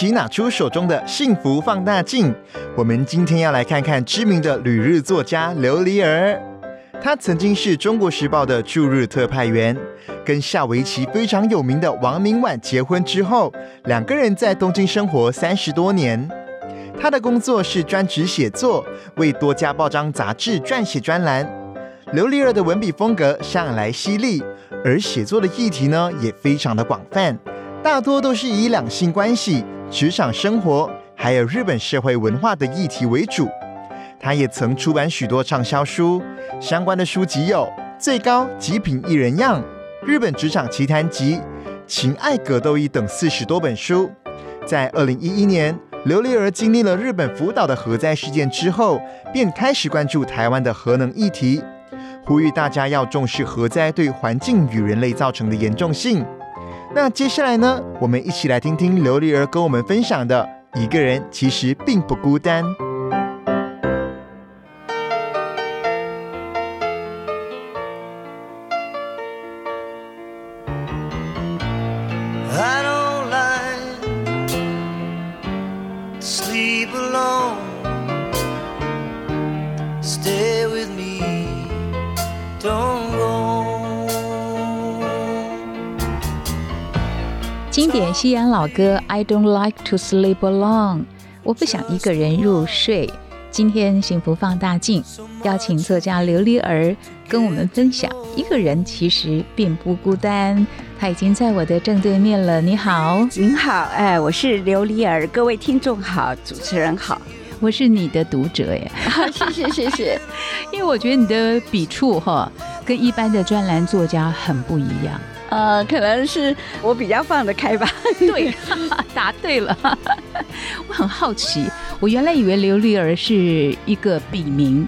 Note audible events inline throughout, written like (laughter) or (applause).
起拿出手中的幸福放大镜，我们今天要来看看知名的旅日作家刘丽儿。他曾经是中国时报的驻日特派员，跟下围棋非常有名的王明婉结婚之后，两个人在东京生活三十多年。他的工作是专职写作，为多家报章杂志撰写专栏。刘丽儿的文笔风格向来犀利，而写作的议题呢也非常的广泛，大多都是以两性关系、职场生活，还有日本社会文化的议题为主。他也曾出版许多畅销书，相关的书籍有《最高极品一人样》《日本职场奇谈集》《情爱格斗衣》等四十多本书。在二零一一年，琉璃儿经历了日本福岛的核灾事件之后，便开始关注台湾的核能议题，呼吁大家要重视核灾对环境与人类造成的严重性。那接下来呢，我们一起来听听琉璃儿跟我们分享的：一个人其实并不孤单。西洋老歌《I Don't Like to Sleep Alone》，我不想一个人入睡。今天幸福放大镜邀请作家琉璃儿跟我们分享，一个人其实并不孤单。他已经在我的正对面了，你好，您好，哎，我是琉璃儿，各位听众好，主持人好，我是你的读者耶，谢谢谢谢，因为我觉得你的笔触哈跟一般的专栏作家很不一样。呃，可能是我比较放得开吧，(laughs) 对，(laughs) 答对了。(laughs) 我很好奇，我原来以为刘丽儿是一个笔名，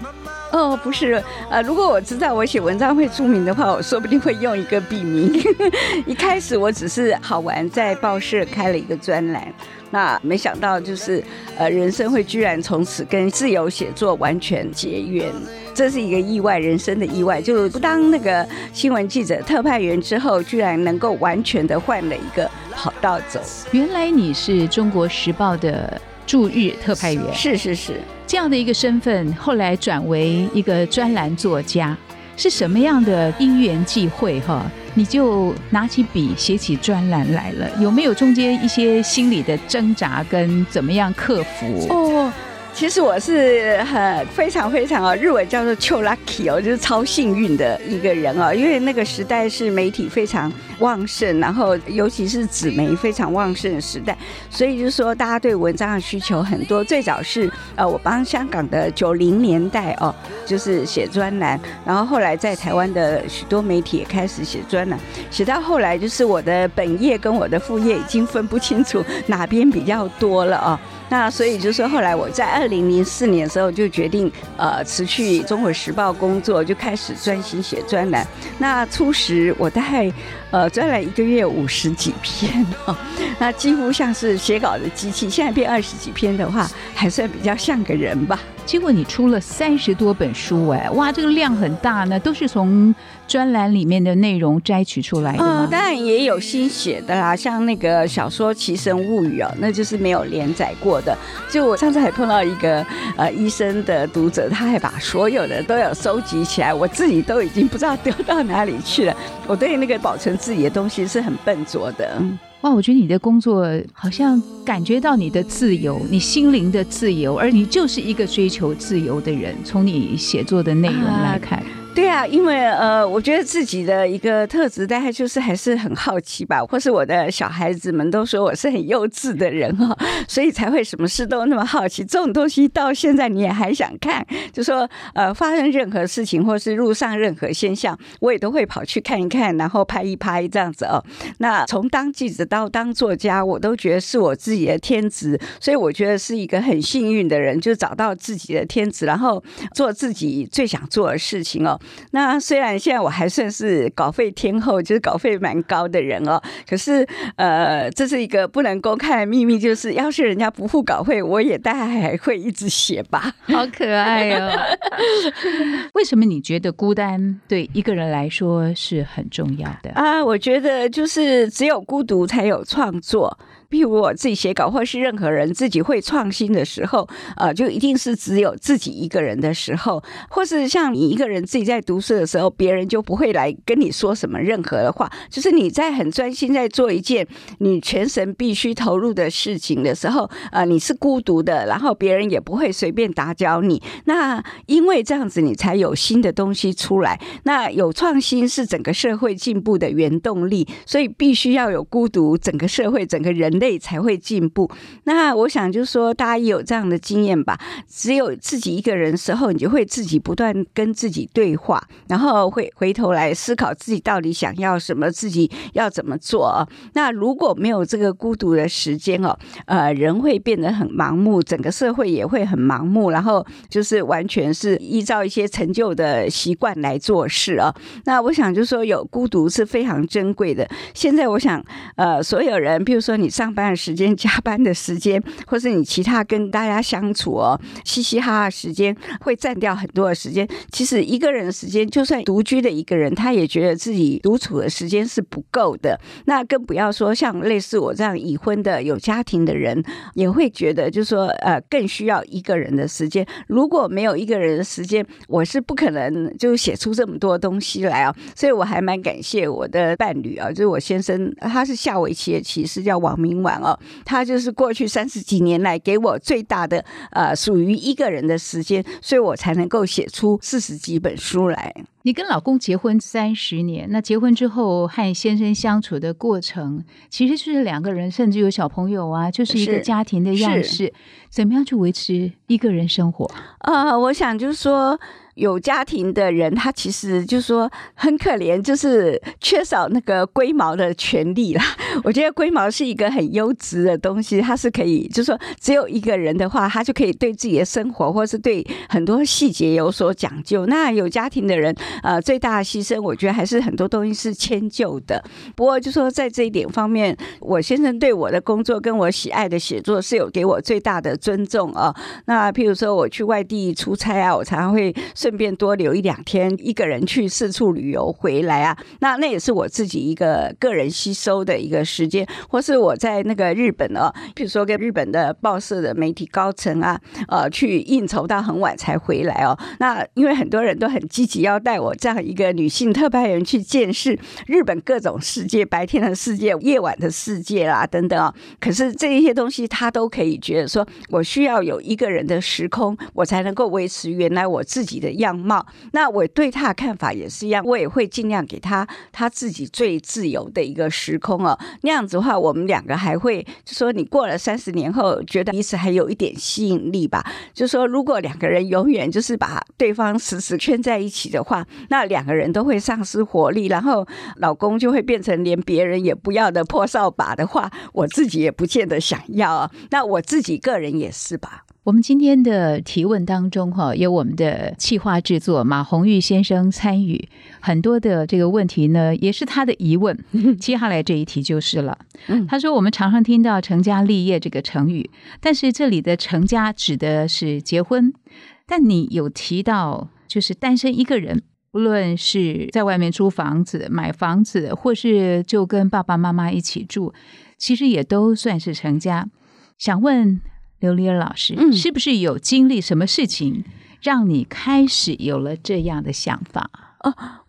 哦，不是，呃，如果我知道我写文章会出名的话，我说不定会用一个笔名。(laughs) 一开始我只是好玩，在报社开了一个专栏，那没想到就是呃，人生会居然从此跟自由写作完全结缘，这是一个意外，人生的意外。就不当那个新闻记者特派员之后，居然能够完全的换了一个跑道走。原来你是中国时报的驻日特派员，是是是。这样的一个身份，后来转为一个专栏作家，是什么样的因缘际会哈？你就拿起笔写起专栏来了？有没有中间一些心理的挣扎跟怎么样克服？哦，其实我是很非常非常哦，日文叫做 “cho lucky” 哦，就是超幸运的一个人哦，因为那个时代是媒体非常旺盛，然后尤其是纸媒非常旺盛的时代，所以就是说大家对文章的需求很多。最早是呃，我帮香港的九零年代哦，就是写专栏，然后后来在台湾的许多媒体也开始写专栏，写到后来就是我的本业跟我的副业已经分不清楚哪边比较多了哦。那所以就是，后来我在二零零四年的时候就决定，呃，辞去中国时报工作，就开始专心写专栏。那初时我大概呃专栏一个月五十几篇哦，(laughs) 那几乎像是写稿的机器。现在变二十几篇的话，还算比较像个人吧。结果你出了三十多本书，哎，哇，这个量很大呢，都是从专栏里面的内容摘取出来的吗？嗯，当然也有新写的啦，像那个小说《奇神物语》哦，那就是没有连载过的。就我上次还碰到一个呃医生的读者，他还把所有的都有收集起来，我自己都已经不知道丢到哪里去了。我对那个保存自己的东西是很笨拙的。哇，我觉得你的工作好像感觉到你的自由，你心灵的自由，而你就是一个追求自由的人。从你写作的内容来看，对啊，因为呃，我觉得自己的一个特质，大概就是还是很好奇吧，或是我的小孩子们都说我是很幼稚的人哈、(laughs) 所以才会什么事都那么好奇。这种东西到现在你也还想看，就说呃，发生任何事情或是路上任何现象，我也都会跑去看一看，然后拍一拍这样子哦。那从当记者到当作家，我都觉得是我自己的天职，所以我觉得是一个很幸运的人，就找到自己的天职，然后做自己最想做的事情哦。那虽然现在我还算是稿费天后，就是稿费蛮高的人哦，可是呃，这是一个不能公开的秘密，就是要是人家不付稿费，我也大概还会一直写吧。好可爱哦！(laughs) 为什么你觉得孤单对一个人来说是很重要的？啊，我觉得就是只有孤独才有创作。譬如我自己写稿，或是任何人自己会创新的时候，呃，就一定是只有自己一个人的时候，或是像你一个人自己在读书的时候，别人就不会来跟你说什么任何的话。就是你在很专心在做一件你全神必须投入的事情的时候，呃，你是孤独的，然后别人也不会随便打搅你。那因为这样子，你才有新的东西出来。那有创新是整个社会进步的原动力，所以必须要有孤独，整个社会、整个人类才会进步。那我想就是说，大家也有这样的经验吧？只有自己一个人的时候，你就会自己不断跟自己对话，然后会回头来思考自己到底想要什么，自己要怎么做啊？那如果没有这个孤独的时间哦，呃，人会变得很盲目，整个社会也会很盲目，然后就是完全是依照一些陈旧的习惯来做事啊。那我想就是说，有孤独是非常珍贵的。现在我想，呃，所有人，比如说你上班的时间、加班的时间，(laughs) 或是你其他跟大家相处哦，嘻嘻哈哈时间，会占掉很多的时间。其实一个人的时间，就算独居的一个人，他也觉得自己独处的时间是不够的。那更不要说像类似我这样已婚的、有家庭的人，也会觉得就是说，呃，更需要一个人的时间。如果没有一个人的时间，我是不可能就写出这么多东西来啊。所以我还蛮感谢我的伴侣啊，就是我先生，他是下围棋的棋士，叫王明婉哦。他就是过去三十几年来给我最大的呃属于一个人的时间，所以我才能够写出四十几本书来。你跟老公结婚三十年，那结婚之后和先生相处的过程，其实就是两个人，甚至有小朋友啊，就是一个家庭的样式。怎么样去维持一个人生活？呃，我想就是说，有家庭的人，他其实就是说很可怜，就是缺少那个龟毛的权利啦。(laughs) 我觉得龟毛是一个很优质的东西，它是可以，就是说只有一个人的话，他就可以对自己的生活或是对很多细节有所讲究。那有家庭的人，呃，最大的牺牲，我觉得还是很多东西是迁就的。不过就说在这一点方面，我先生对我的工作跟我喜爱的写作是有给我最大的尊重啊。那譬如说我去外地出差啊，我常常会顺便多留一两天，一个人去四处旅游回来啊。那那也是我自己一个个人吸收的一个时间，或是我在那个日本哦，比如说跟日本的报社的媒体高层啊，呃，去应酬到很晚才回来哦。那因为很多人都很积极要带我这样一个女性特派员去见识日本各种世界，白天的世界、夜晚的世界啦等等啊、可是这一些东西，他都可以觉得说，我需要有一个人的时空，我才能够维持原来我自己的样貌。那我对他的看法也是一样，我也会尽量给他他自己最自由的一个时空哦。那样子的话，我们两个还会就说，你过了三十年后，觉得彼此还有一点吸引力吧。就说如果两个人永远就是把对方死死圈在一起的话，那两个人都会丧失活力，然后老公就会变成连别人也不要的破扫把的话，我自己也不见得想要啊。那我自己个人也是吧。我们今天的提问当中，哈，有我们的企划制作马红玉先生参与很多的这个问题呢，也是他的疑问。(laughs) 接下来这一题就是了。嗯他说，我们常常听到“成家立业”这个成语，但是这里的“成家”指的是结婚，但你有提到就是单身一个人。无论是在外面租房子、买房子，或是就跟爸爸妈妈一起住，其实也都算是成家。想问刘丽儿老师，嗯是不是有经历什么事情，让你开始有了这样的想法？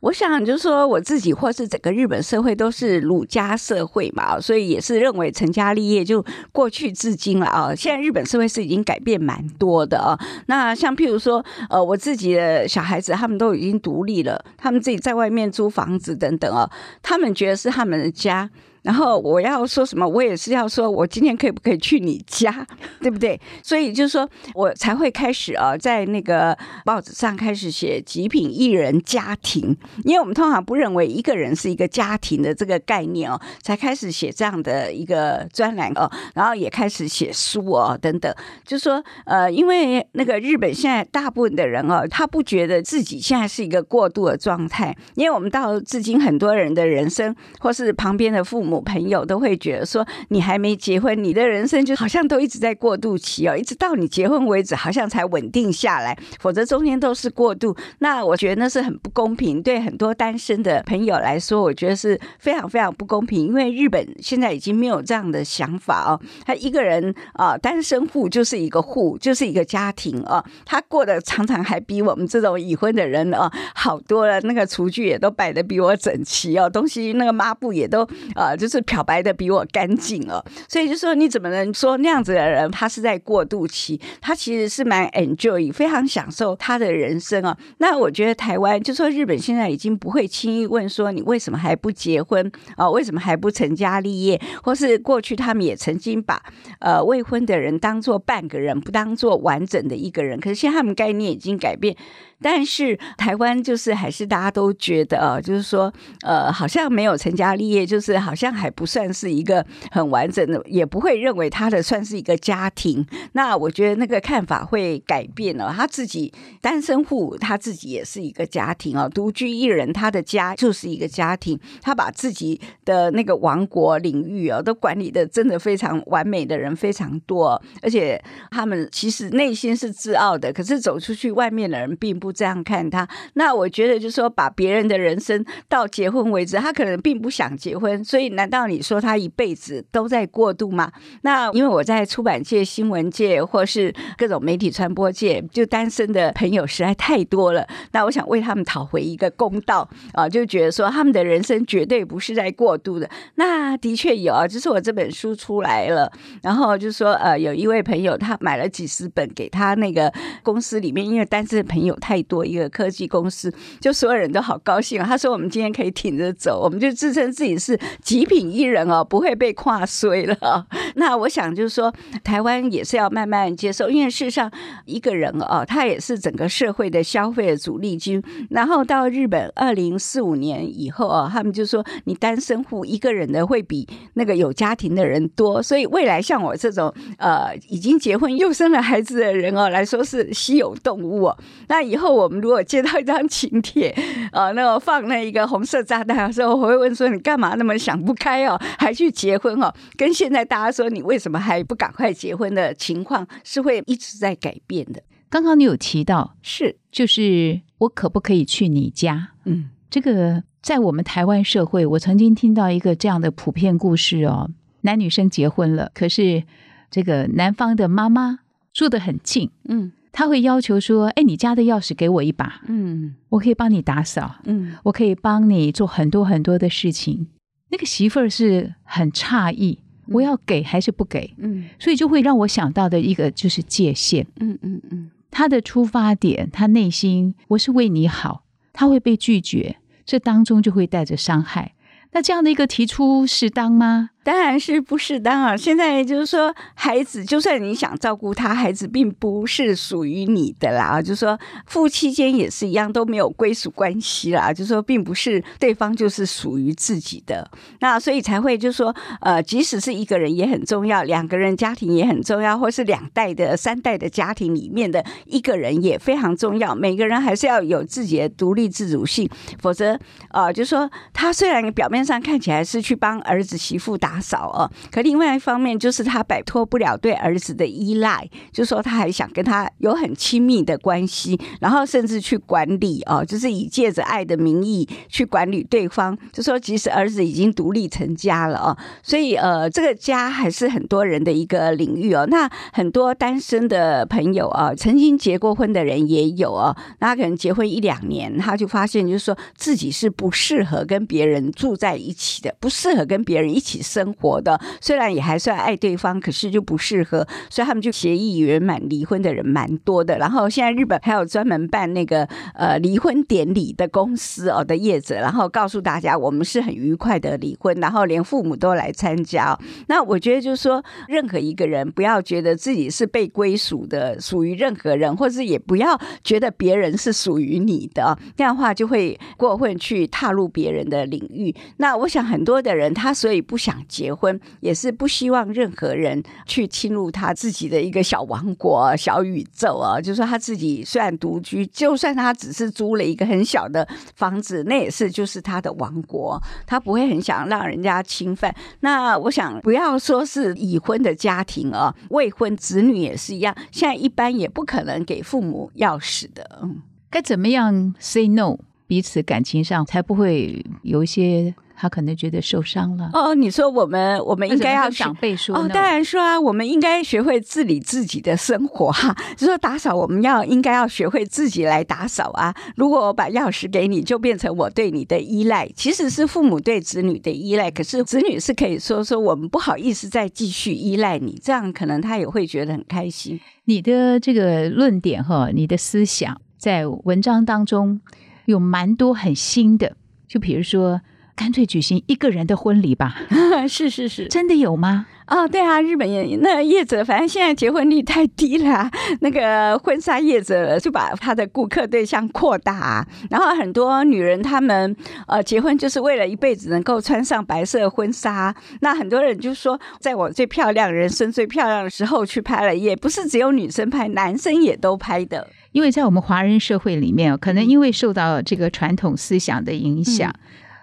我想就是说，我自己或是整个日本社会都是儒家社会嘛，所以也是认为成家立业就过去至今了啊。现在日本社会是已经改变蛮多的啊。那像譬如说，呃，我自己的小孩子他们都已经独立了，他们自己在外面租房子等等啊，他们觉得是他们的家。然后我要说什么，我也是要说，我今天可以不可以去你家，对不对？所以就是说我才会开始啊，在那个报纸上开始写极品艺人家庭，因为我们通常不认为一个人是一个家庭的这个概念哦，才开始写这样的一个专栏哦，然后也开始写书哦等等，就说呃，因为那个日本现在大部分的人哦，他不觉得自己现在是一个过渡的状态，因为我们到至今很多人的人生或是旁边的父母。朋友都会觉得说，你还没结婚，你的人生就好像都一直在过渡期哦，一直到你结婚为止，好像才稳定下来，否则中间都是过渡。那我觉得那是很不公平，对很多单身的朋友来说，我觉得是非常非常不公平。因为日本现在已经没有这样的想法哦，他一个人啊，单身户就是一个户，就是一个家庭啊，他过得常常还比我们这种已婚的人啊好多了。那个厨具也都摆的比我整齐哦，东西那个抹布也都啊。就是漂白的比我干净哦，所以就说你怎么能说那样子的人他是在过渡期？他其实是蛮 enjoy，非常享受他的人生啊。那我觉得台湾就说日本现在已经不会轻易问说你为什么还不结婚啊？为什么还不成家立业？或是过去他们也曾经把呃未婚的人当做半个人，不当做完整的一个人。可是现在他们概念已经改变。但是台湾就是还是大家都觉得啊，就是说，呃，好像没有成家立业，就是好像还不算是一个很完整的，也不会认为他的算是一个家庭。那我觉得那个看法会改变了。他自己单身户，他自己也是一个家庭啊，独居一人，他的家就是一个家庭。他把自己的那个王国领域啊，都管理的真的非常完美的人非常多，而且他们其实内心是自傲的，可是走出去外面的人并不。这样看他，那我觉得就是说，把别人的人生到结婚为止，他可能并不想结婚，所以难道你说他一辈子都在过渡吗？那因为我在出版界、新闻界或是各种媒体传播界，就单身的朋友实在太多了。那我想为他们讨回一个公道啊，就觉得说他们的人生绝对不是在过渡的。那的确有啊，就是我这本书出来了，然后就说呃，有一位朋友他买了几十本给他那个公司里面，因为单身的朋友太。多一个科技公司，就所有人都好高兴啊！他说：“我们今天可以挺着走，我们就自称自己是极品艺人哦，不会被跨衰了。(laughs) ”那我想就是说，台湾也是要慢慢接受，因为事实上一个人哦，他也是整个社会的消费的主力军。然后到日本二零四五年以后啊，他们就说你单身户一个人的会比那个有家庭的人多，所以未来像我这种呃已经结婚又生了孩子的人哦来说是稀有动物哦。那以后。我们如果接到一张请帖，(laughs) 呃，那个放那一个红色炸弹的时候，我会问说：“你干嘛那么想不开哦，(laughs) 还去结婚哦？”跟现在大家说你为什么还不赶快结婚的情况，是会一直在改变的。刚刚你有提到，是就是我可不可以去你家？嗯，这个在我们台湾社会，我曾经听到一个这样的普遍故事哦，男女生结婚了，可是这个男方的妈妈住得很近，嗯。他会要求说：“哎，你家的钥匙给我一把，嗯，我可以帮你打扫，嗯，我可以帮你做很多很多的事情。”那个媳妇儿是很诧异，我要给还是不给？嗯，所以就会让我想到的一个就是界限，嗯嗯嗯，他的出发点，他内心我是为你好，他会被拒绝，这当中就会带着伤害。那这样的一个提出适当吗？当然是不适当啊！现在就是说，孩子就算你想照顾他，孩子并不是属于你的啦。就是说，夫妻间也是一样，都没有归属关系啦。就是说，并不是对方就是属于自己的。那所以才会就是说，呃，即使是一个人也很重要，两个人家庭也很重要，或是两代的、三代的家庭里面的一个人也非常重要。每个人还是要有自己的独立自主性，否则，呃，就是说，他虽然表面上看起来是去帮儿子媳妇打打扫哦，可另外一方面就是他摆脱不了对儿子的依赖，就说他还想跟他有很亲密的关系，然后甚至去管理哦，就是以借着爱的名义去管理对方，就说即使儿子已经独立成家了哦，所以呃，这个家还是很多人的一个领域哦。那很多单身的朋友啊，曾经结过婚的人也有哦，那可能结婚一两年，他就发现就是说自己是不适合跟别人住在一起的，不适合跟别人一起生生活的。虽然也还算爱对方，可是就不适合，所以他们就协议圆满离婚的人蛮多的。然后现在日本还有专门办那个呃离婚典礼的公司哦的业者，然后告诉大家我们是很愉快的离婚，然后连父母都来参加。那我觉得就是说，任何一个人不要觉得自己是被归属的，属于任何人，或是也不要觉得别人是属于你的，这样的话就会过分去踏入别人的领域。那我想很多的人他所以不想结婚，也是不希望任何人去侵入他自己的一个小王国、小宇宙啊。就是说他自己虽然独居，就算他只是租了一个很小的房子，那也是就是他的王国，他不会很想让人家侵犯。那我想不要说是已婚的家庭啊，未婚子女也是一样，现在一般也不可能给父母钥匙的。嗯。该怎么样 say no，彼此感情上才不会有一些他可能觉得受伤了。哦，你说我们我们应该要长辈说哦，当然说啊，我们应该学会自理自己的生活哈、就 (laughs) 说打扫，我们要应该要学会自己来打扫啊。如果我把钥匙给你，就变成我对你的依赖，其实是父母对子女的依赖。可是子女是可以说说我们不好意思再继续依赖你，这样可能他也会觉得很开心。你的这个论点哈，你的思想在文章当中有蛮多很新的，就比如说，干脆举行一个人的婚礼吧，(laughs) 是是是，真的有吗？哦，对啊，日本也那业者，反正现在结婚率太低了啊、那个婚纱业者就把他的顾客对象扩大啊、然后很多女人她们呃结婚就是为了一辈子能够穿上白色婚纱，那很多人就说，在我最漂亮、人生最漂亮的时候去拍了，也不是只有女生拍，男生也都拍的。因为在我们华人社会里面，可能因为受到这个传统思想的影响，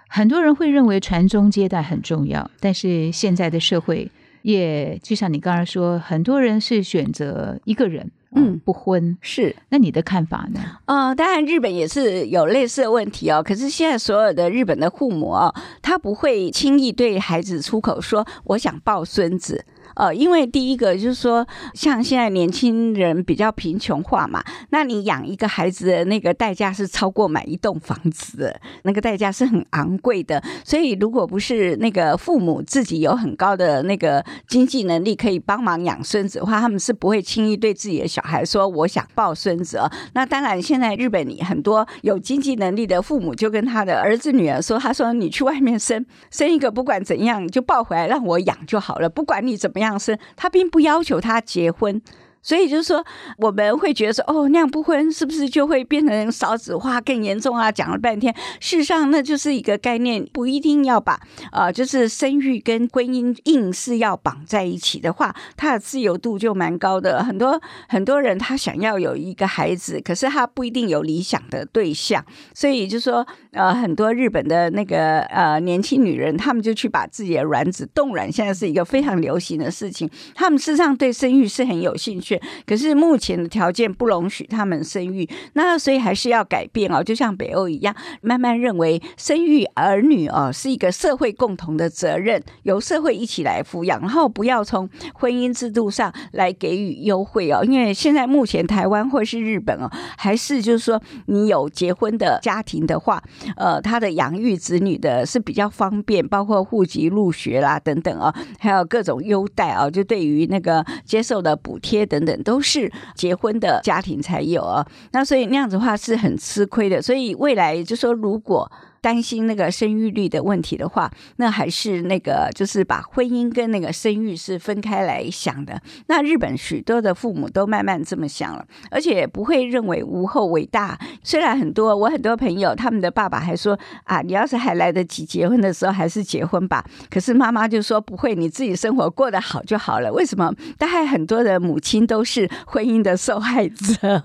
很多人会认为传宗接代很重要，但是现在的社会也就像你刚才说，很多人是选择一个人，嗯不婚。是，那你的看法呢？呃，当然日本也是有类似的问题哦。可是现在所有的日本的父母哦，他不会轻易对孩子出口说我想抱孙子。呃，因为第一个就是说，像现在年轻人比较贫穷化嘛，那你养一个孩子的那个代价是超过买一栋房子的，那个代价是很昂贵的。所以，如果不是那个父母自己有很高的那个经济能力，可以帮忙养孙子的话，他们是不会轻易对自己的小孩说我想抱孙子哦。那当然，现在日本里很多有经济能力的父母就跟他的儿子女儿说：“他说你去外面生生一个，不管怎样就抱回来让我养就好了，不管你怎么样生，他并不要求他结婚。”所以就是说，我们会觉得说，哦，那样不婚是不是就会变成少子化更严重啊？讲了半天，事实上那就是一个概念，不一定要把呃，就是生育跟婚姻硬是要绑在一起的话，它的自由度就蛮高的。很多很多人他想要有一个孩子，可是他不一定有理想的对象，所以就是说呃，很多日本的那个呃年轻女人，她们就去把自己的卵子冻卵，现在是一个非常流行的事情。她们事实上对生育是很有兴趣，可是目前的条件不容许他们生育，那所以还是要改变哦。就像北欧一样，慢慢认为生育儿女哦是一个社会共同的责任，由社会一起来抚养，然后不要从婚姻制度上来给予优惠哦。因为现在目前台湾或是日本哦，还是就是说你有结婚的家庭的话，呃，他的养育子女的是比较方便，包括户籍入学啦等等啊，还有各种优待啊，就对于那个接受的补贴等等，都是结婚的家庭才有啊。那所以那样子的话是很吃亏的。所以未来就说如果。担心那个生育率的问题的话，那还是那个就是把婚姻跟那个生育是分开来想的。那日本许多的父母都慢慢这么想了，而且不会认为无后为大。虽然很多我很多朋友他们的爸爸还说啊，你要是还来得及结婚的时候，还是结婚吧。可是妈妈就说不会，你自己生活过得好就好了。为什么？大概很多的母亲都是婚姻的受害者，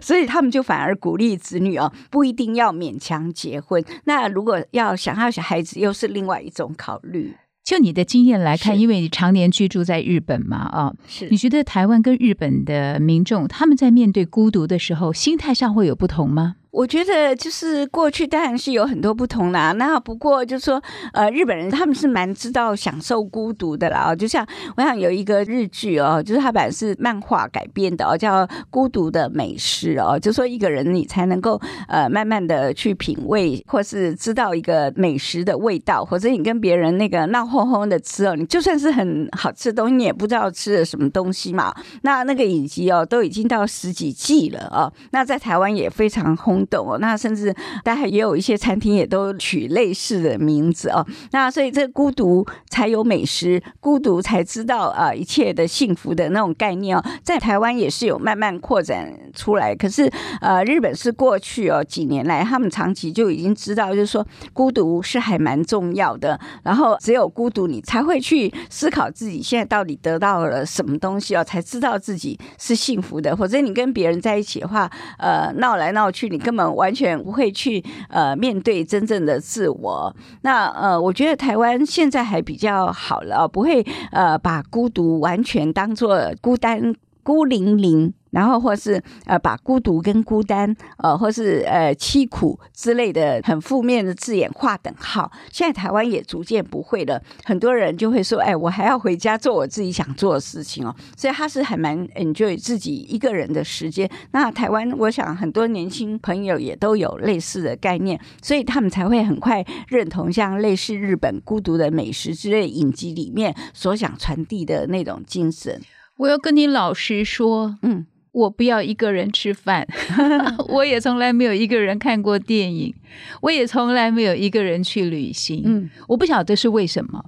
所以他们就反而鼓励子女哦，不一定要勉强结婚。那那如果要想要小孩子，又是另外一种考虑。就你的经验来看，因为你常年居住在日本嘛，啊，是你觉得台湾跟日本的民众他们在面对孤独的时候，心态上会有不同吗？我觉得就是过去当然是有很多不同啦，那不过就说呃，日本人他们是蛮知道享受孤独的啦。就像我想有一个日剧哦，就是它本来是漫画改编的哦，叫《孤独的美食》哦，就说一个人你才能够呃慢慢的去品味，或是知道一个美食的味道，或者你跟别人那个闹哄哄的吃哦，你就算是很好吃的东西，你也不知道吃了什么东西嘛。那那个影集哦，都已经到十几季了哦，那在台湾也非常懂哦，那甚至大概也有一些餐厅也都取类似的名字哦。那所以这孤独才有美食，孤独才知道啊、呃一切的幸福的那种概念哦，在台湾也是有慢慢扩展出来。可是呃，日本是过去哦几年来，他们长期就已经知道，就是说孤独是还蛮重要的。然后只有孤独，你才会去思考自己现在到底得到了什么东西哦，才知道自己是幸福的。否则你跟别人在一起的话，呃，闹来闹去，你根们完全不会去呃面对真正的自我。那呃，我觉得台湾现在还比较好了，不会呃把孤独完全当做孤单孤零零。然后或是呃把孤独跟孤单呃或是呃凄苦之类的很负面的字眼划等号，现在台湾也逐渐不会了。很多人就会说，哎，我还要回家做我自己想做的事情哦。所以他是还蛮 enjoy 自己一个人的时间。那台湾，我想很多年轻朋友也都有类似的概念，所以他们才会很快认同像类似日本孤独的美食之类影集里面所想传递的那种精神。我要跟你老实说，嗯。我不要一个人吃饭，(laughs) 我也从来没有一个人看过电影，我也从来没有一个人去旅行。嗯我不晓得是为什么，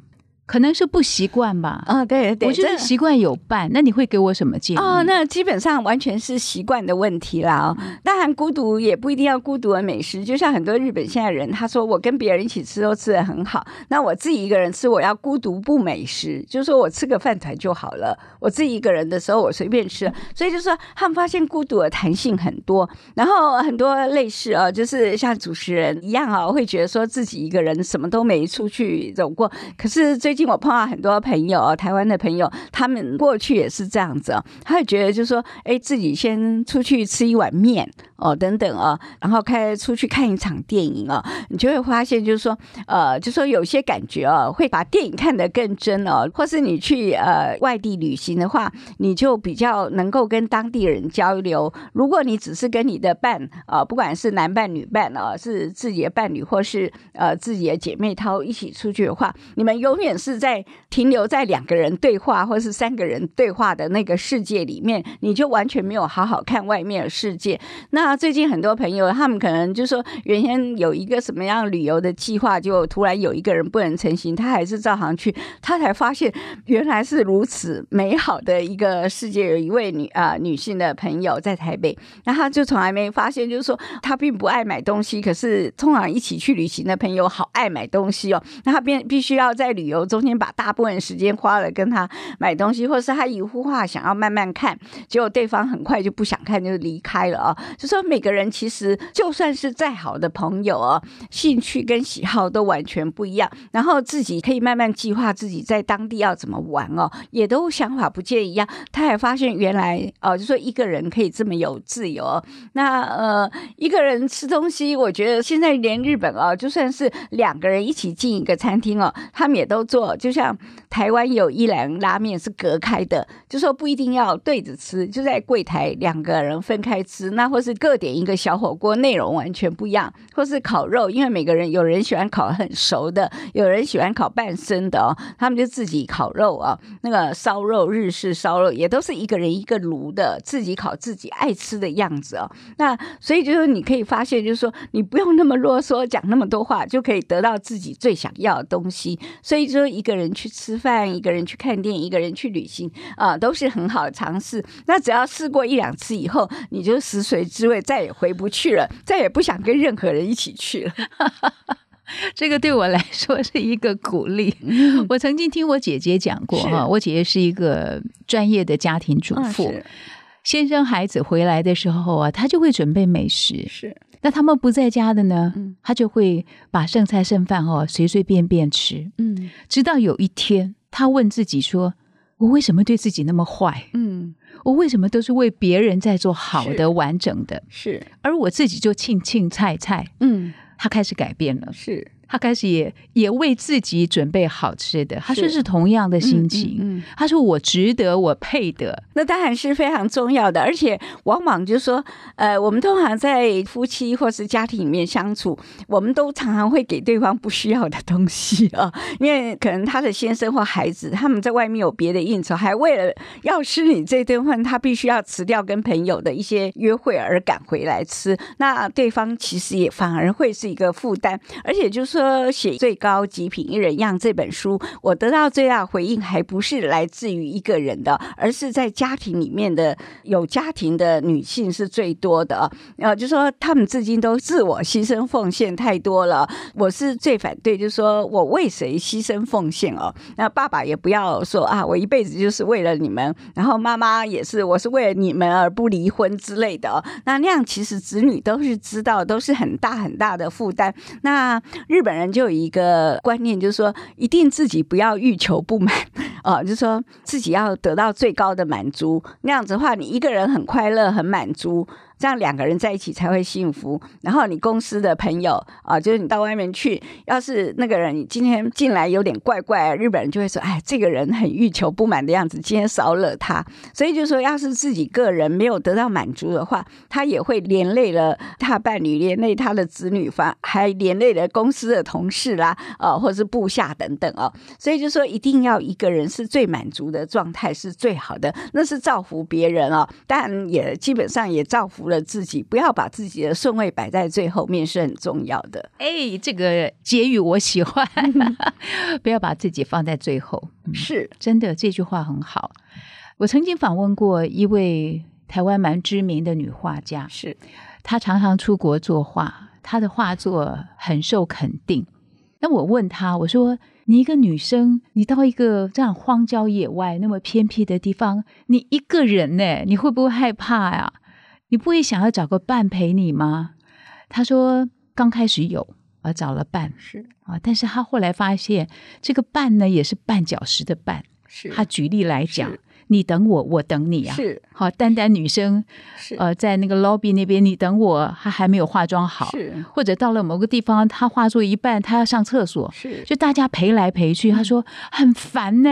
可能是不习惯吧。啊，对对，我觉得习惯有伴，那你会给我什么建议？哦，那基本上完全是习惯的问题啦、哦。当然，孤独也不一定要孤独的美食，就像很多日本现在人，他说我跟别人一起吃都吃的很好，那我自己一个人吃，我要孤独不美食，就是说我吃个饭团就好了。我自己一个人的时候，我随便吃，所以就说他们发现孤独的弹性很多，然后很多类似啊，就是像主持人一样啊，会觉得说自己一个人什么都没出去走过。可是最最近我碰到很多朋友哦，台湾的朋友，他们过去也是这样子哦，他会觉得就是说，哎，自己先出去吃一碗面哦，等等哦，然后开出去看一场电影哦，你就会发现就是说，呃，就说有些感觉哦，会把电影看得更真哦，或是你去呃外地旅行的话，你就比较能够跟当地人交流。如果你只是跟你的伴啊、呃不管是男伴女伴啊、是自己的伴侣或是呃自己的姐妹淘一起出去的话，你们永远是在停留在两个人对话或是三个人对话的那个世界里面，你就完全没有好好看外面的世界。那最近很多朋友，他们可能就说，原先有一个什么样旅游的计划，就突然有一个人不能成行，他还是照常去，他才发现原来是如此美好的一个世界。有一位女啊、女性的朋友在台北，那她就从来没发现，就是说她并不爱买东西，可是通常一起去旅行的朋友好爱买东西哦，那她必必须要在旅游中中间把大部分时间花了跟他买东西，或者是他一幅画想要慢慢看，结果对方很快就不想看就离开了啊、就说每个人其实就算是再好的朋友哦，兴趣跟喜好都完全不一样，然后自己可以慢慢计划自己在当地要怎么玩哦，也都想法不见一样。他还发现原来哦，就说一个人可以这么有自由哦。那呃，一个人吃东西，我觉得现在连日本哦，就算是两个人一起进一个餐厅哦，他们也都做，就像台湾有一兰拉面是隔开的，就说不一定要对着吃，就在柜台两个人分开吃，那或是各点一个小火锅，内容完全不一样，或是烤肉，因为每个人有人喜欢烤很熟的，有人喜欢烤半生的哦，他们就自己烤肉啊，那个烧肉日式烧肉也都是一个人一个炉的，自己烤自己爱吃的样子哦。那所以就是你可以发现，就是说你不用那么啰嗦，讲那么多话，就可以得到自己最想要的东西。所以说一个人去吃饭，一个人去看电影，一个人去旅行啊、都是很好的尝试。那只要试过一两次以后，你就食髓知味，再也回不去了，再也不想跟任何人一起去了。(laughs) 这个对我来说是一个鼓励。我曾经听我姐姐讲过哈，我姐姐是一个专业的家庭主妇，嗯先生孩子回来的时候啊，她就会准备美食。是那他们不在家的呢，嗯。他就会把剩菜剩饭哦随随便便吃，嗯。直到有一天，他问自己说：“我为什么对自己那么坏？嗯，我为什么都是为别人在做好的、完整的，是，而我自己就庆庆菜菜？”嗯。他开始改变了，是，他开始也也为自己准备好吃的，他说是是同样的心情。嗯嗯嗯他说：“我值得，我配得。那当然是非常重要的，而且往往就是说，呃，我们通常在夫妻或是家庭里面相处，我们都常常会给对方不需要的东西啊，因为可能他的先生或孩子他们在外面有别的应酬，还为了要吃你这顿饭，他必须要辞掉跟朋友的一些约会而赶回来吃，那对方其实也反而会是一个负担，而且就是说写《最高极品一人样》这本书，我得到最大回应还不是来自于一个人的，而是在家庭里面的有家庭的女性是最多的。呃，就说他们至今都自我牺牲奉献太多了，我是最反对，就是说我为谁牺牲奉献哦。那爸爸也不要说啊，我一辈子就是为了你们，然后妈妈也是，我是为了你们而不离婚之类的、那那样其实子女都是知道，都是很大很大的负担。那日本人就有一个观念，就是说一定自己不要欲求不满啊，(laughs) 就是说自己要得到最高的满足。那样子的话，你一个人很快乐、很满足。这样两个人在一起才会幸福。然后你公司的朋友啊，就是你到外面去，要是那个人今天进来有点怪怪，日本人就会说：“哎，这个人很欲求不满的样子，今天少惹他。”所以就说，要是自己个人没有得到满足的话，他也会连累了他伴侣，连累他的子女，反还连累了公司的同事啦，啊，或者是部下等等哦。所以就说，一定要一个人是最满足的状态是最好的，那是造福别人哦，但也基本上也造福了自己。不要把自己的顺位摆在最后面是很重要的。哎，这个结语我喜欢，(laughs) 不要把自己放在最后。嗯是，真的这句话很好。我曾经访问过一位台湾蛮知名的女画家，是，她常常出国作画，她的画作很受肯定。那我问她，我说：“你一个女生，你到一个这样荒郊野外、那么偏僻的地方，你一个人呢，你会不会害怕呀？你不会想要找个伴陪你吗？”他说：“刚开始有，啊，找了伴是，啊，但是他后来发现，这个伴呢，也是绊脚石的绊。是他举例来讲，你等我，我等你啊。是，好，单单女生，是，呃，在那个 lobby 那边，你等我，她还没有化妆好，是，或者到了某个地方，她化作一半，她要上厕所，是，就大家陪来陪去。她说很烦呢、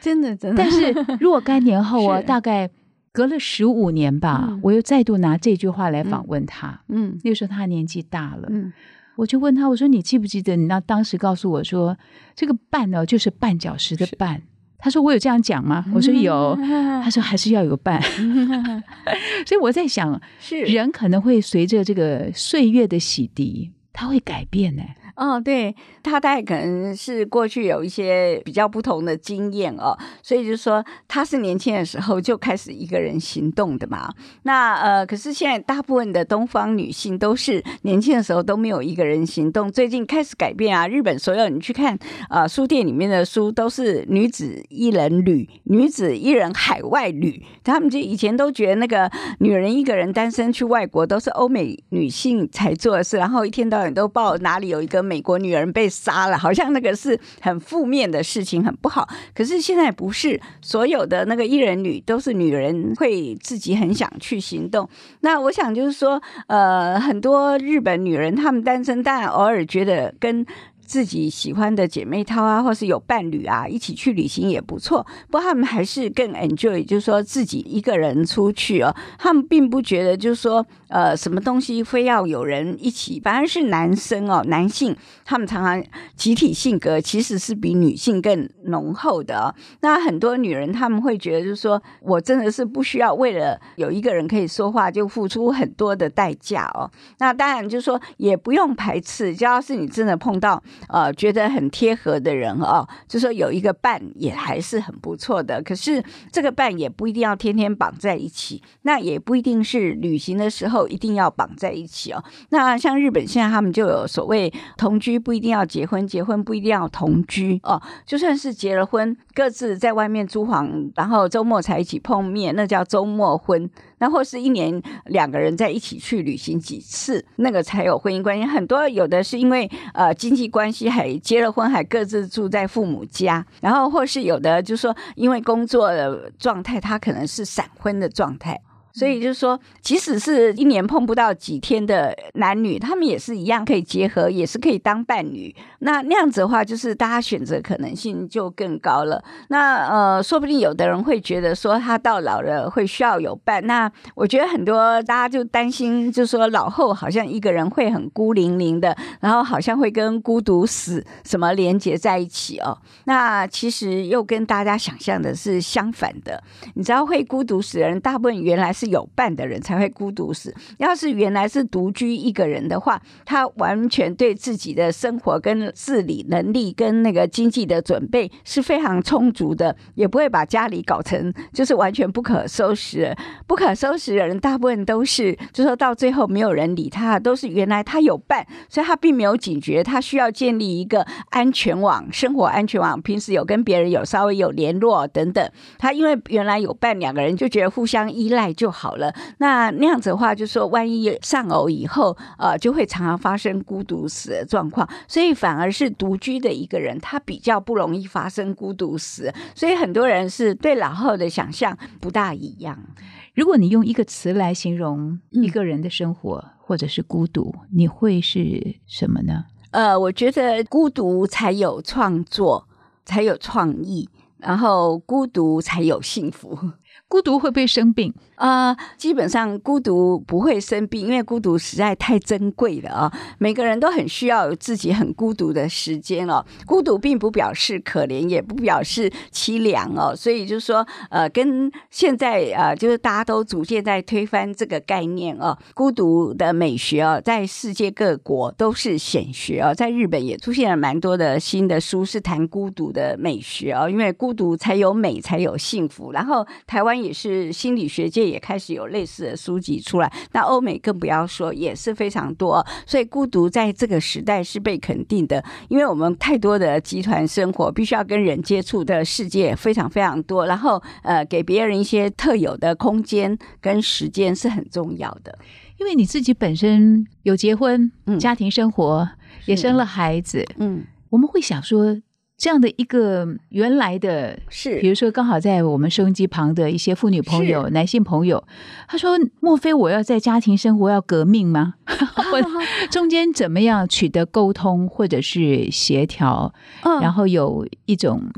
真的，真的。但是 (laughs) 若干年后啊，大概隔了十五年吧，嗯我又再度拿这句话来访问他。嗯那个时候他年纪大了，嗯，我就问他，我说你记不记得你那当时告诉我说，这个绊呢就是绊脚石的绊。他说我有这样讲吗？(laughs) 我说有。他说还是要有伴，(laughs) (laughs) 所以我在想，是人可能会随着这个岁月的洗涤，他会改变呢。哦，对他大概可能是过去有一些比较不同的经验哦，所以就说他是年轻的时候就开始一个人行动的嘛。那呃，可是现在大部分的东方女性都是年轻的时候都没有一个人行动，最近开始改变啊。日本所有你去看啊、呃书店里面的书都是女子一人旅、女子一人海外旅，他们就以前都觉得那个女人一个人单身去外国都是欧美女性才做的事，然后一天到晚都报哪里有一个美国女人被杀了，好像那个是很负面的事情，很不好。可是现在不是，所有的那个一人女都是女人会自己很想去行动。那我想就是说，呃，很多日本女人她们单身，但偶尔觉得跟。自己喜欢的姐妹淘啊，或是有伴侣啊，一起去旅行也不错。不过他们还是更 enjoy，就是说自己一个人出去哦。他们并不觉得就是说，呃，什么东西非要有人一起。反而是男生哦，男性他们常常集体性格其实是比女性更浓厚的哦。那很多女人他们会觉得，就是说我真的是不需要为了有一个人可以说话就付出很多的代价哦。那当然就是说也不用排斥，只要是你真的碰到。呃，觉得很贴合的人哦，就说有一个伴也还是很不错的。可是这个伴也不一定要天天绑在一起，那也不一定是旅行的时候后一定要绑在一起哦。那像日本现在他们就有所谓同居不一定要结婚，结婚不一定要同居哦。就算是结了婚，各自在外面租房，然后周末才一起碰面，那叫周末婚。那或是一年两个人在一起去旅行几次，那个才有婚姻关系。很多有的是因为呃经济关系还结了婚，还各自住在父母家，然后或是有的就是说因为工作的状态，他可能是闪婚的状态。所以就是说，即使是一年碰不到几天的男女，他们也是一样可以结合，也是可以当伴侣。那那样子的话，就是大家选择可能性就更高了。那呃，说不定有的人会觉得说，他到老了会需要有伴。那我觉得很多大家就担心，就说老后好像一个人会很孤零零的，然后好像会跟孤独死什么连接在一起哦。那其实又跟大家想象的是相反的。你知道会孤独死的人，大部分原来是。有伴的人才会孤独死。要是原来是独居一个人的话，他完全对自己的生活跟自理能力跟那个经济的准备是非常充足的，也不会把家里搞成就是完全不可收拾。不可收拾的人，大部分都是就说到最后没有人理他，都是原来他有伴，所以他并没有警觉，他需要建立一个安全网，生活安全网，平时有跟别人有稍微有联络等等。他因为原来有伴，两个人就觉得互相依赖就。好了，那那样子的话，就说万一丧偶以后，呃，就会常常发生孤独死的状况，所以反而是独居的一个人，他比较不容易发生孤独死。所以很多人是对老后的想象不大一样。如果你用一个词来形容一个人的生活，或者是孤独，你会是什么呢？呃，我觉得孤独才有创作，才有创意，然后孤独才有幸福。孤独会不会生病？啊，基本上孤独不会生病，因为孤独实在太珍贵了啊！每个人都很需要自己很孤独的时间哦。孤独并不表示可怜，也不表示凄凉哦。所以就是说，呃，跟现在呃，就是大家都逐渐在推翻这个概念哦。孤独的美学哦，在世界各国都是显学哦。在日本也出现了蛮多的新的书，是谈孤独的美学哦。因为孤独才有美，才有幸福。然后台湾湾也是心理学界。也开始有类似的书籍出来，那欧美更不要说，也是非常多。所以孤独在这个时代是被肯定的，因为我们太多的集团生活，必须要跟人接触的世界非常非常多，然后呃，给别人一些特有的空间跟时间是很重要的。因为你自己本身有结婚、嗯家庭生活，也生了孩子，嗯，我们会想说。这样的一个原来的，是比如说刚好在我们收音机旁的一些妇女朋友、男性朋友，他说：“莫非我要在家庭生活要革命吗？(laughs) 中间怎么样取得沟通或者是协调，然后有一种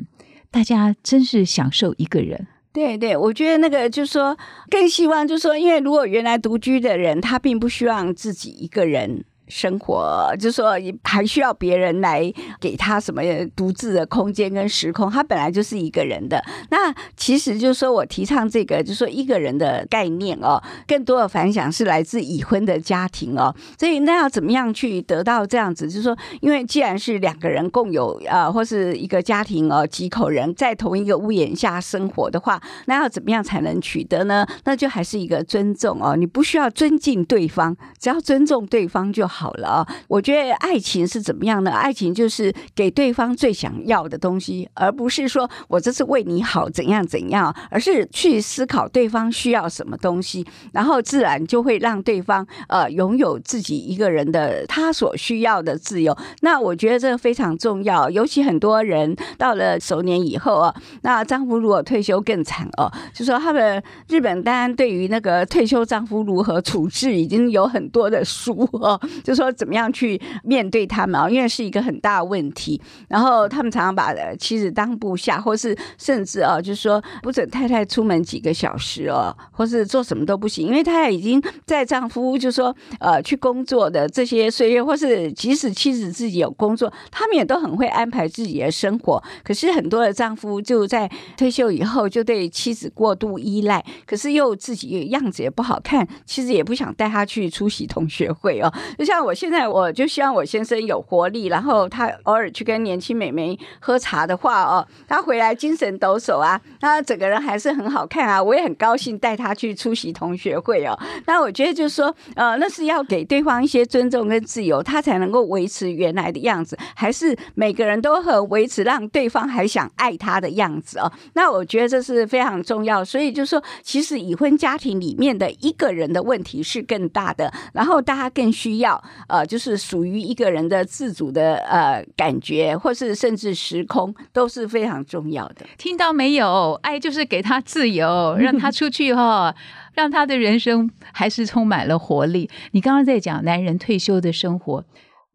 大家真是享受一个人。”对对，我觉得那个就是说，更希望就是说，因为如果原来独居的人，他并不希望自己一个人。生活就是说，还需要别人来给他什么独自的空间跟时空。他本来就是一个人的。那其实就是说我提倡这个，就是说一个人的概念哦，更多的反响是来自已婚的家庭哦。所以那要怎么样去得到这样子？就是说，因为既然是两个人共有啊，或是一个家庭哦，几口人在同一个屋檐下生活的话，那要怎么样才能取得呢？那就还是一个尊重哦。你不需要尊敬对方，只要尊重对方就好。好了啊，我觉得爱情是怎么样呢？爱情就是给对方最想要的东西，而不是说我这是为你好怎样怎样，而是去思考对方需要什么东西，然后自然就会让对方呃拥有自己一个人的他所需要的自由。那我觉得这个非常重要，尤其很多人到了熟年以后啊，那丈夫如果退休更惨哦，就说他们日本当然对于那个退休丈夫如何处置已经有很多的书哦。就说怎么样去面对他们啊？因为是一个很大的问题。然后他们常常把妻子当部下，或是甚至啊，就是说不准太太出门几个小时哦，或是做什么都不行，因为太太已经在丈夫就说呃去工作的这些岁月，或是即使妻子自己有工作，他们也都很会安排自己的生活。可是很多的丈夫就在退休以后就对妻子过度依赖，可是又自己样子也不好看，妻子也不想带他去出席同学会哦，就像。像我现在，我就希望我先生有活力，然后他偶尔去跟年轻美眉喝茶的话哦，他回来精神抖擞啊，他整个人还是很好看啊，我也很高兴带他去出席同学会哦。那我觉得就是说，呃，那是要给对方一些尊重跟自由，他才能够维持原来的样子，还是每个人都很维持让对方还想爱他的样子哦。那我觉得这是非常重要，所以就是说，其实已婚家庭里面的一个人的问题是更大的，然后大家更需要呃，就是属于一个人的自主的呃感觉，或是甚至时空都是非常重要的。听到没有？爱就是给他自由，(laughs) 让他出去哈、让他的人生还是充满了活力。你刚刚在讲男人退休的生活。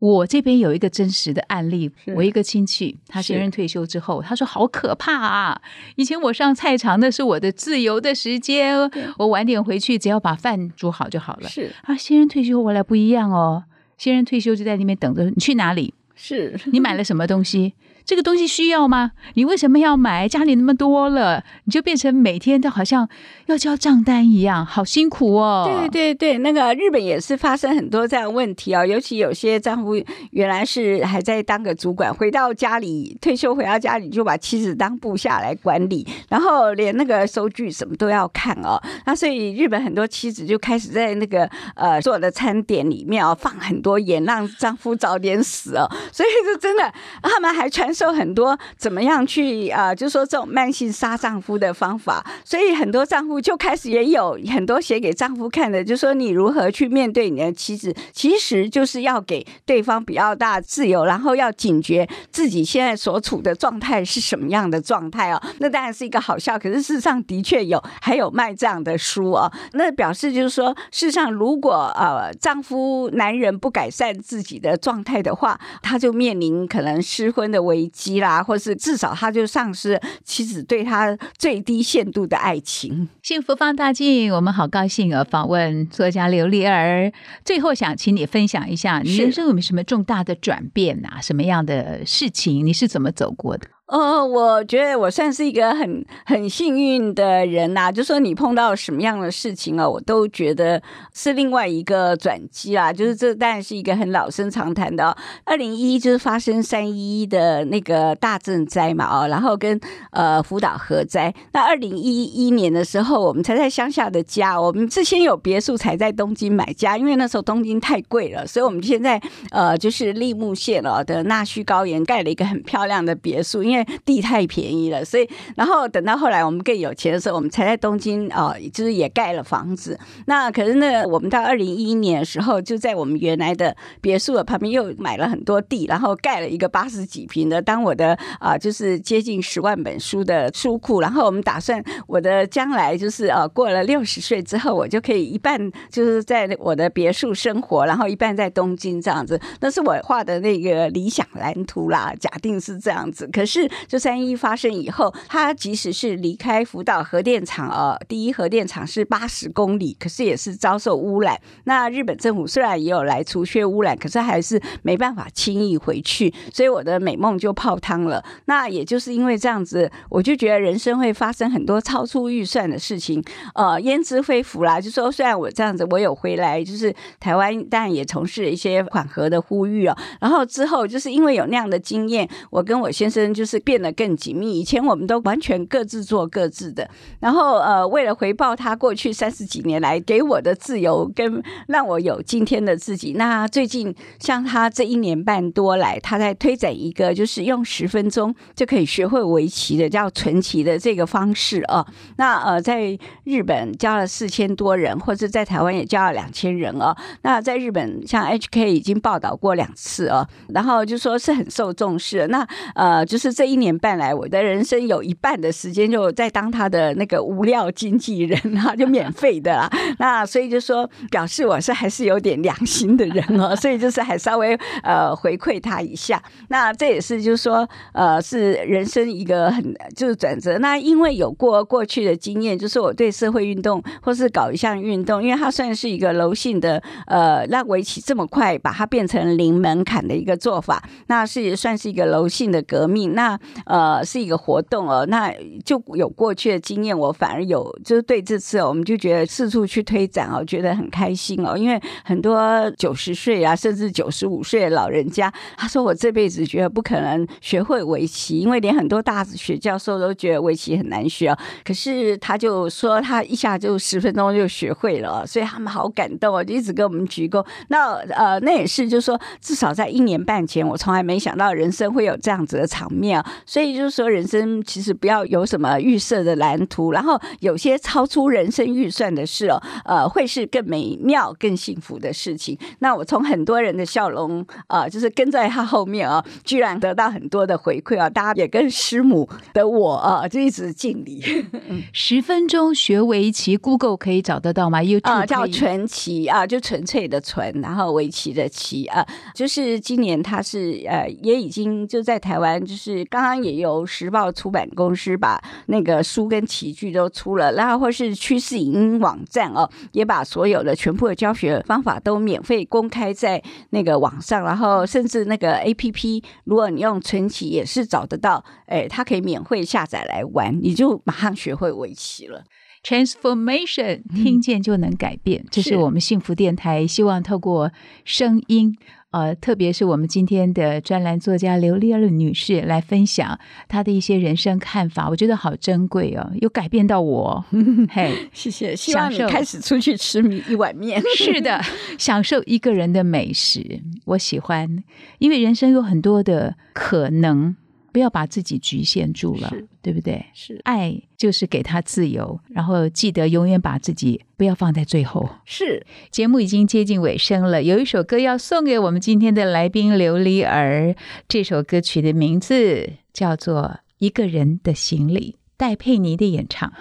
我这边有一个真实的案例，我一个亲戚，他是先生退休之后，他说好可怕啊！以前我上菜场那是我的自由的时间，我晚点回去，只要把饭煮好就好了。是啊，先生退休回来不一样哦，先生退休就在那边等着你去哪里？是，你买了什么东西？这个东西需要吗？你为什么要买？家里那么多了，你就变成每天都好像要交账单一样，好辛苦哦。对对对，那个日本也是发生很多这样问题哦，尤其有些丈夫原来是还在当个主管，回到家里退休回到家里就把妻子当部下来管理，然后连那个收据什么都要看哦。那所以日本很多妻子就开始在那个呃做的餐点里面哦放很多盐，让丈夫早点死哦。所以就真的他们还传受很多怎么样去啊、就说这种慢性杀丈夫的方法。所以很多丈夫就开始也有很多写给丈夫看的，就说你如何去面对你的妻子，其实就是要给对方比较大自由，然后要警觉自己现在所处的状态是什么样的状态哦。那当然是一个好笑，可是事实上的确有还有卖这样的书哦。那表示就是说，事实上如果呃丈夫男人不改善自己的状态的话，他就面临可能失婚的危机啦，或是至少他就丧失妻子对他最低限度的爱情。幸福放大镜，我们好高兴啊！访问作家刘丽儿。最后想请你分享一下，你人生有没有什么重大的转变啊？什么样的事情你是怎么走过的？哦，我觉得我算是一个很很幸运的人呐、就说你碰到什么样的事情啊，我都觉得是另外一个转机啦。就是这当然是一个很老生常谈的、哦。二零一就是发生三一一的那个大震灾嘛，哦，然后跟呃福岛核灾。那二零一一年的时候，我们才在乡下的家，我们是先有别墅才在东京买家，因为那时候东京太贵了，所以我们现在呃就是立木县哦的那须高原盖了一个很漂亮的别墅，因因为地太便宜了，所以然后等到后来我们更有钱的时候，我们才在东京啊、就是也盖了房子。那可是呢，我们到二零一一年的时候，就在我们原来的别墅的旁边又买了很多地，然后盖了一个八十几平的，当我的啊、就是接近十万本书的书库。然后我们打算我的将来就是呃过了六十岁之后，我就可以一半就是在我的别墅生活，然后一半在东京这样子。那是我画的那个理想蓝图啦，假定是这样子。可是就三一发生以后，他即使是离开福岛核电厂呃，第一核电厂是八十公里，可是也是遭受污染。那日本政府虽然也有来除却污染，可是还是没办法轻易回去，所以我的美梦就泡汤了。那也就是因为这样子，我就觉得人生会发生很多超出预算的事情。呃，焉知非福啦，就说虽然我这样子，我有回来，就是台湾但也从事一些缓和的呼吁哦。然后之后就是因为有那样的经验，我跟我先生就是是变得更紧密。以前我们都完全各自做各自的，然后呃，为了回报他过去三十几年来给我的自由，跟让我有今天的自己。那最近像他这一年半多来，他在推展一个就是用十分钟就可以学会围棋的叫纯棋的这个方式啊。那呃，在日本教了四千多人，或者在台湾也教了两千人哦。那在日本，像 HK 已经报道过两次哦，然后就说是很受重视。那呃，就是这一年半来，我的人生有一半的时间就在当他的那个无料经纪人啊，就免费的啦。(laughs) 那所以就说表示我是还是有点良心的人哦，(laughs) 所以就是还稍微呃回馈他一下。那这也是就是说呃是人生一个很就是转折。那因为有过过去的经验，就是我对社会运动或是搞一项运动，因为它算是一个柔性的呃让围棋这么快把它变成零门槛的一个做法，那是也算是一个柔性的革命。那呃是一个活动哦，那就有过去的经验，我反而有就是对这次我们就觉得四处去推展哦，觉得很开心哦，因为很多九十岁啊，甚至九十五岁的老人家，他说我这辈子觉得不可能学会围棋，因为连很多大学教授都觉得围棋很难学。可是他就说他一下就十分钟就学会了，所以他们好感动哦，就一直跟我们鞠躬。那呃，那也是就是说，至少在一年半前，我从来没想到人生会有这样子的场面啊。所以就是说，人生其实不要有什么预设的蓝图，然后有些超出人生预算的事哦，呃，会是更美妙、更幸福的事情。那我从很多人的笑容啊、呃就是跟在他后面啊、居然得到很多的回馈啊，大家也跟师母的我啊、就一直敬礼 (laughs) 十分钟学围棋，Google 可以找得到吗？YouTube 啊、叫纯棋啊、就纯粹的纯，然后围棋的棋啊、就是今年他是呃也已经就在台湾，就是刚刚也有时报出版公司把那个书跟棋具都出了，然后或是趋势影音网站哦，也把所有的全部的教学方法都免费公开在那个网上，然后甚至那个 A P P，如果你用存棋也是找得到，哎，它可以免费下载来玩，你就马上学会围棋了。transformation，听见就能改变，这是是我们幸福电台希望透过声音。呃，特别是我们今天的专栏作家刘丽儿女士来分享她的一些人生看法，我觉得好珍贵哦，有改变到我。(laughs) 嘿，(laughs) 谢谢，希望你开始出去吃米一碗面。(laughs) 是的，享受一个人的美食，我喜欢，因为人生有很多的可能，不要把自己局限住了，对不对？是爱就是给他自由，然后记得永远把自己不要放在最后。是，节目已经接近尾声了，有一首歌要送给我们今天的来宾琉璃儿。这首歌曲的名字叫做《一个人的行李》，戴佩妮的演唱。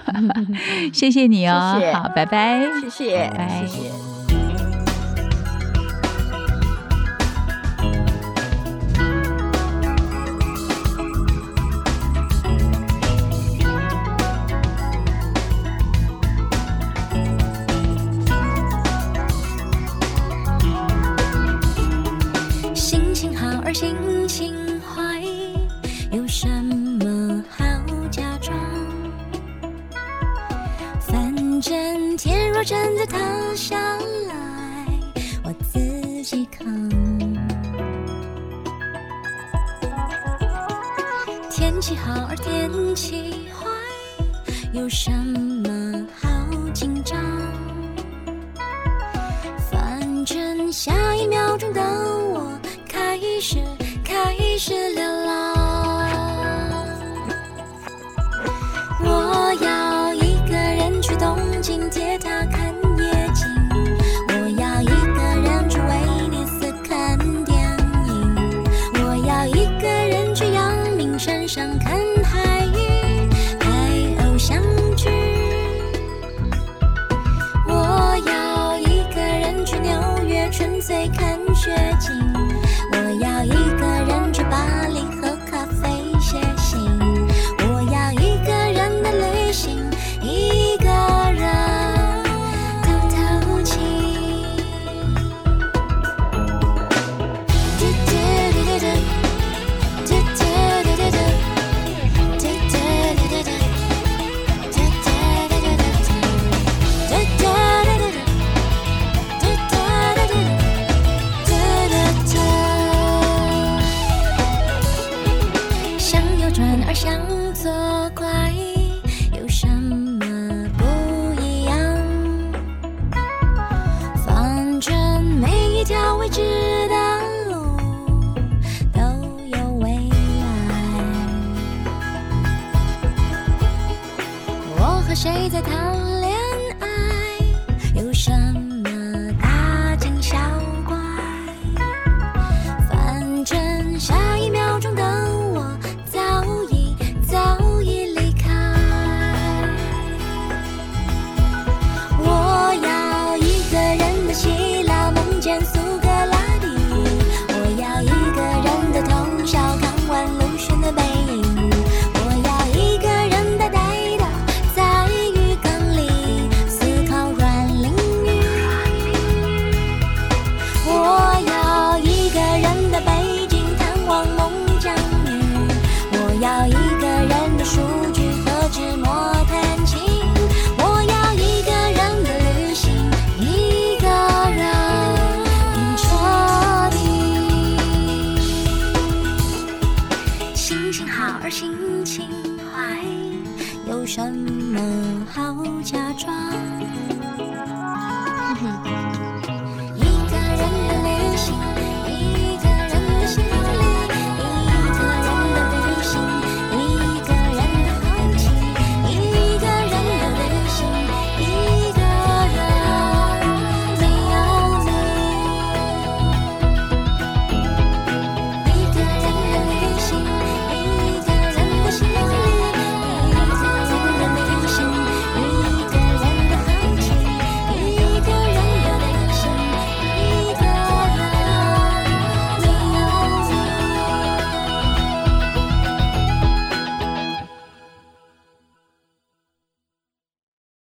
(laughs) 谢谢你哦，谢谢好，拜拜，谢谢，拜拜谢谢。真的塌下来，我自己扛。天气好而天气坏，有什么好紧张？反正下一秒钟的我开始开始流浪。我要一个人去东京铁醉看雪景，